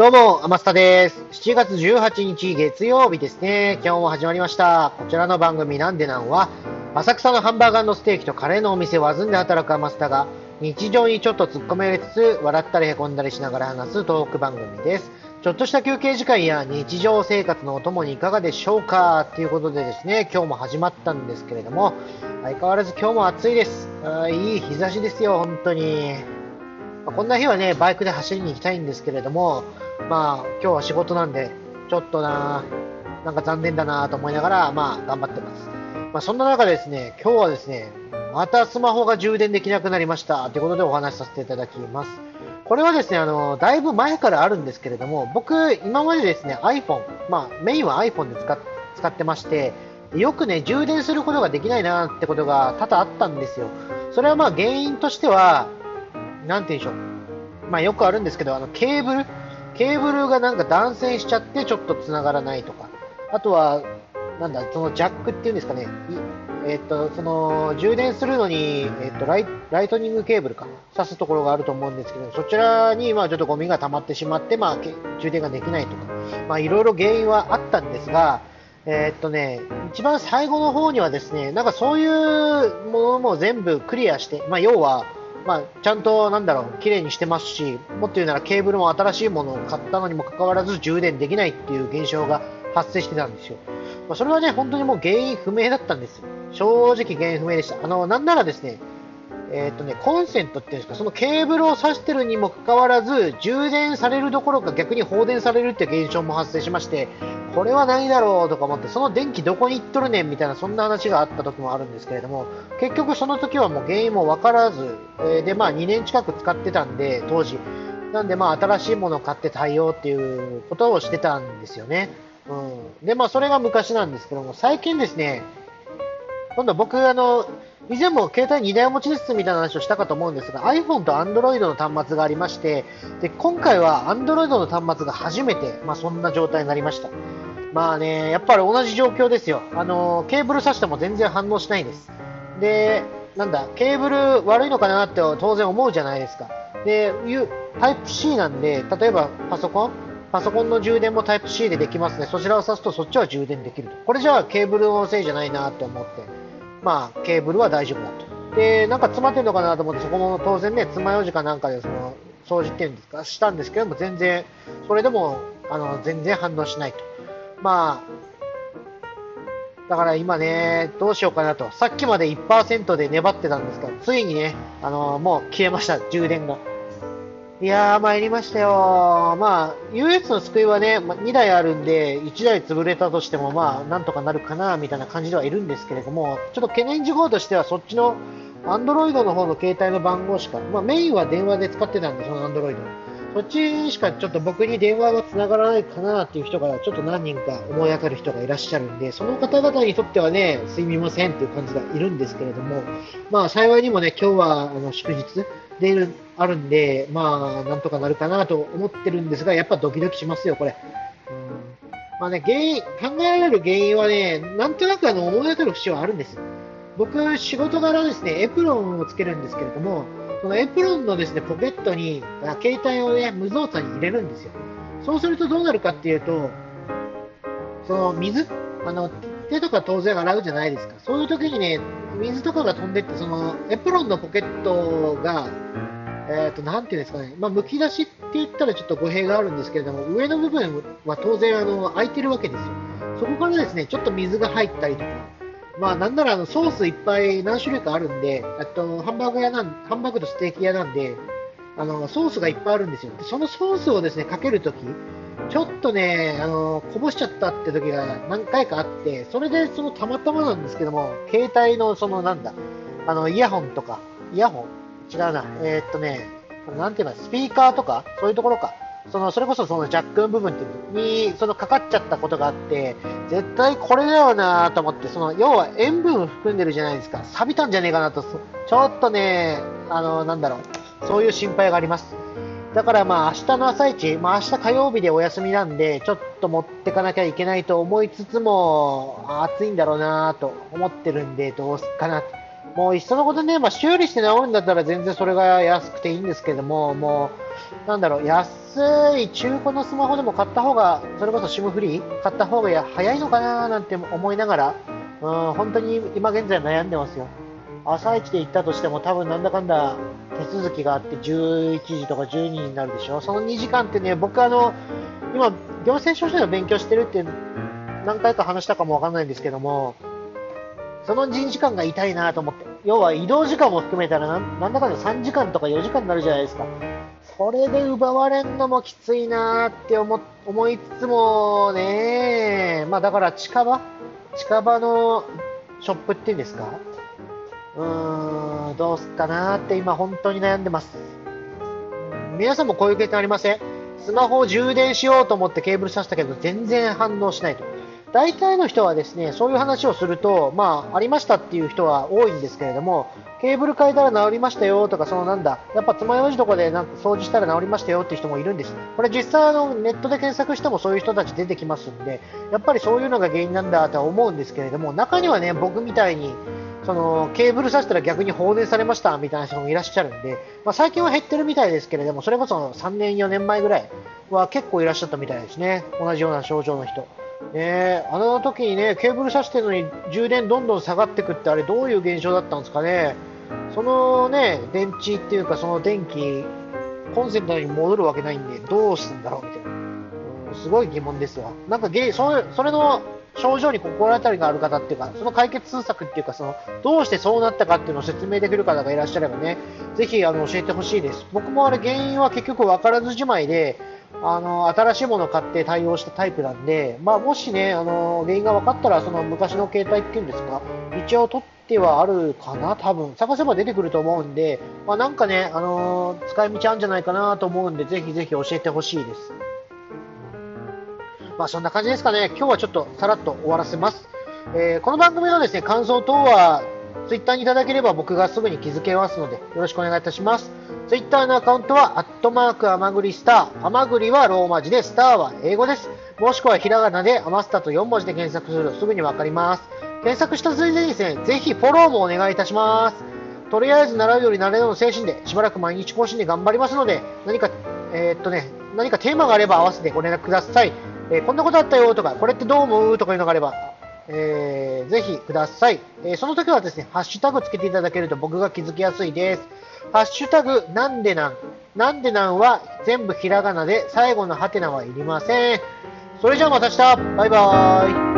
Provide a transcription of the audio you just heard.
どうも、アマスタです。7月18日月曜日ですね。今日も始まりました。こちらの番組なんでなんは、浅草のハンバーガーのステーキとカレーのお店をずんで働くアマスタが、日常にちょっと突っ込めつつ、笑ったりへこんだりしながら話すトーク番組です。ちょっとした休憩時間や日常生活のお供にいかがでしょうか？ということでですね、今日も始まったんですけれども、相変わらず今日も暑いです。あいい日差しですよ、本当に。こんな日はね、バイクで走りに行きたいんですけれども、まあ、今日は仕事なんで、ちょっとな、なんか残念だなと思いながら、まあ、頑張ってます。まあ、そんな中ですね、今日はですね、またスマホが充電できなくなりましたということでお話しさせていただきます。これはですね、あの、だいぶ前からあるんですけれども、僕、今までですね、iPhone、まあ、メインは iPhone で使ってまして、よくね、充電することができないなってことが多々あったんですよ。それはまあ原因としては、なんて言うんでしょう。まあよくあるんですけど、あの、ケーブルケーブルがなんか断線しちゃってちょっと繋がらないとか、あとは、なんだ、そのジャックっていうんですかね、えっ、と、その、充電するのに、えっ、とライ、ライトニングケーブルか、挿すところがあると思うんですけど、そちらに、まあ、ちょっとゴミが溜まってしまって、まあ、充電ができないとか、まあ、いろいろ原因はあったんですが、えっとね、一番最後の方にはですね、なんかそういうものも全部クリアして、まあ、要は、まあ、ちゃんと、なんだろう、綺麗にしてますし、もっと言うならケーブルも新しいものを買ったのにもかかわらず充電できないっていう現象が発生してたんですよ。まあ、それはね、本当にもう原因不明だったんです。正直原因不明でした。あの、なんならですね、えー、とね、コンセントっていうんですか、そのケーブルを挿してるにもかかわらず、充電されるどころか逆に放電されるって現象も発生しまして、これは何だろうとか思って、その電気どこに行っとるねんみたいな、そんな話があった時もあるんですけれども、結局その時はもう原因もわからず、えー、で、まあ2年近く使ってたんで、当時。なんでまあ新しいものを買って対応っていうことをしてたんですよね。うん。で、まあそれが昔なんですけども、最近ですね、今度僕、あの、以前も携帯2台持ちですみたいな話をしたかと思うんですが、iPhone と Android の端末がありまして、で、今回は Android の端末が初めて、まあそんな状態になりました。まあね、やっぱり同じ状況ですよ。あの、ケーブル挿しても全然反応しないです。で、なんだ、ケーブル悪いのかなって当然思うじゃないですか。で、タイプ C なんで、例えばパソコン？パソコンの充電もタイプ C でできますね。そちらを挿すとそっちは充電できると。これじゃあケーブルのせいじゃないなって思って。まあ、ケーブルは大丈夫だと。で、なんか詰まってるのかなと思って、そこも当然ね、爪楊枝かなんかでその、掃除っていうんですか、したんですけども、全然、それでも、あの、全然反応しないと。まあ、だから今ね、どうしようかなと。さっきまで1%で粘ってたんですが、ついにね、あの、もう消えました、充電が。いやー、参りましたよ。まあ、US の救いはね、ま2台あるんで、1台潰れたとしても、まあ、なんとかなるかな、みたいな感じではいるんですけれども、ちょっと懸念事項としては、そっちの、アンドロイドの方の携帯の番号しか、まあ、メインは電話で使ってたんで、そのアンドロイド。そっちしかちょっと僕に電話が繋がらないかなっていう人がちょっと何人か思い当たる人がいらっしゃるんで、その方々にとってはね、すみませんっていう感じがいるんですけれども、まあ幸いにもね、今日はあの祝日であるんで、まあなんとかなるかなと思ってるんですが、やっぱドキドキしますよ、これ。うんまあね、原因、考えられる原因はね、なんとなくあの思い当たる節はあるんです。僕、仕事柄ですね、エプロンをつけるんですけれども、このエプロンのですね、ポケットに、携帯をね、無造作に入れるんですよ。そうするとどうなるかっていうと、その水、あの、手とか当然洗うじゃないですか。そういう時にね、水とかが飛んでって、その、エプロンのポケットが、え、ー、と、なていうんですかね、まあ、剥き出しって言ったらちょっと語弊があるんですけれども、上の部分は当然、あの、空いてるわけですよ。そこからですね、ちょっと水が入ったりとか、まあ、なんならあのソースいっぱい何種類かあるんで、あとハンバーグ屋なん、ハンバーグとステーキ屋なんで、あのソースがいっぱいあるんですよ。そのソースをですねかけるとき、ちょっとね、あのこぼしちゃったって時が何回かあって、それでそのたまたまなんですけども、携帯のそのなんだ、あのイヤホンとか、イヤホン？違うな、えー、っとね、なんていうの、スピーカーとか、そういうところか。そのそれこそそのジャックの部分ってにそのかかっちゃったことがあって絶対これだよなと思ってその要は塩分含んでるじゃないですか。錆びたんじゃねえかなと。ちょっとねあのなんだろう。そういう心配があります。だからまあ明日の朝一、まあ明日火曜日でお休みなんでちょっと持ってかなきゃいけないと思いつつも暑いんだろうなと思ってるんでどうすっかな。もういっそのことね、まあ、修理して治るんだったら全然それが安くていいんですけども、もうなんだろう、安い中古のスマホでも買った方が、それこそ SIM フリー？買った方が早いのかななんて思いながら、うん、本当に今現在悩んでますよ。朝一で行ったとしても多分なんだかんだ手続きがあって11時とか12時になるでしょ？その2時間ってね、僕あの、今、行政書士の勉強してるって何回か話したかもわかんないんですけども、その2時間が痛いなと思って。要は移動時間も含めたらなんだかんだ3時間とか4時間になるじゃないですか。それで奪われんのもきついなって思思いつつもね、まあだから近場？近場のショップっていうんですか？うーん、どうすっかなって今本当に悩んでます。皆さんもこういう経験ありません？スマホを充電しようと思ってケーブル挿したけど全然反応しないと。大体の人はですね、そういう話をすると、まあ、ありましたっていう人は多いんですけれども、ケーブル変えたら治りましたよとか、そのなんだ、やっぱ爪楊枝とかでなんか掃除したら治りましたよっていう人もいるんです。これ実際あのネットで検索してもそういう人たち出てきますんで、やっぱりそういうのが原因なんだとは思うんですけれども、中にはね、僕みたいに、そのケーブル挿したら逆に放電されましたみたいな人もいらっしゃるんで、まあ、最近は減ってるみたいですけれども、それこそ3年、4年前ぐらいは結構いらっしゃったみたいですね、同じような症状の人。ね、あの時にねケーブル挿してるのに充電どんどん下がっていくってあれどういう現象だったんですかね。そのね電池っていうかその電気コンセントに戻るわけないんでどうするんだろうみたいな、すごい疑問ですわ。なんかゲそそれの症状に心当たりがある方っていうかその解決策っていうかそのどうしてそうなったかっていうのを説明できる方がいらっしゃればねぜひあの教えてほしいです。僕もあれ原因は結局分からずじまいであの新しいものを買って対応したタイプなんで、まあ、もしね、あの原因が分かったら、その昔の携帯っていうんですか、一応取ってはあるかな、多分探せば出てくると思うんで、まあ、なんかね、あの使い道あるんじゃないかなと思うんで、ぜひぜひ教えてほしいです。まあ、そんな感じですかね、今日はちょっとさらっと終わらせます。えー、この番組のですね感想等はツイッターにいただければ僕がすぐに気づけますので、よろしくお願いいたします。ツイッターのアカウントは、アットマーク、アマグリスター。アマグリはローマ字で、スターは英語です。もしくはひらがなで、アマスタと4文字で検索するとすぐにわかります。検索したついでにですね、ぜひフォローもお願いいたします。とりあえず習うより慣れの精神で、しばらく毎日更新で頑張りますので、何か、えー、っとね、何かテーマがあれば合わせてご連絡ください。えー、こんなことあったよとか、これってどう思うとかいうのがあれば、えー、ぜひください、えー、その時はですね、ハッシュタグつけていただけると僕が気づきやすいです。ハッシュタグ、なんでなん。なんでなんは全部ひらがなで最後のハテナはいりません。それじゃあまた明日バイバーイ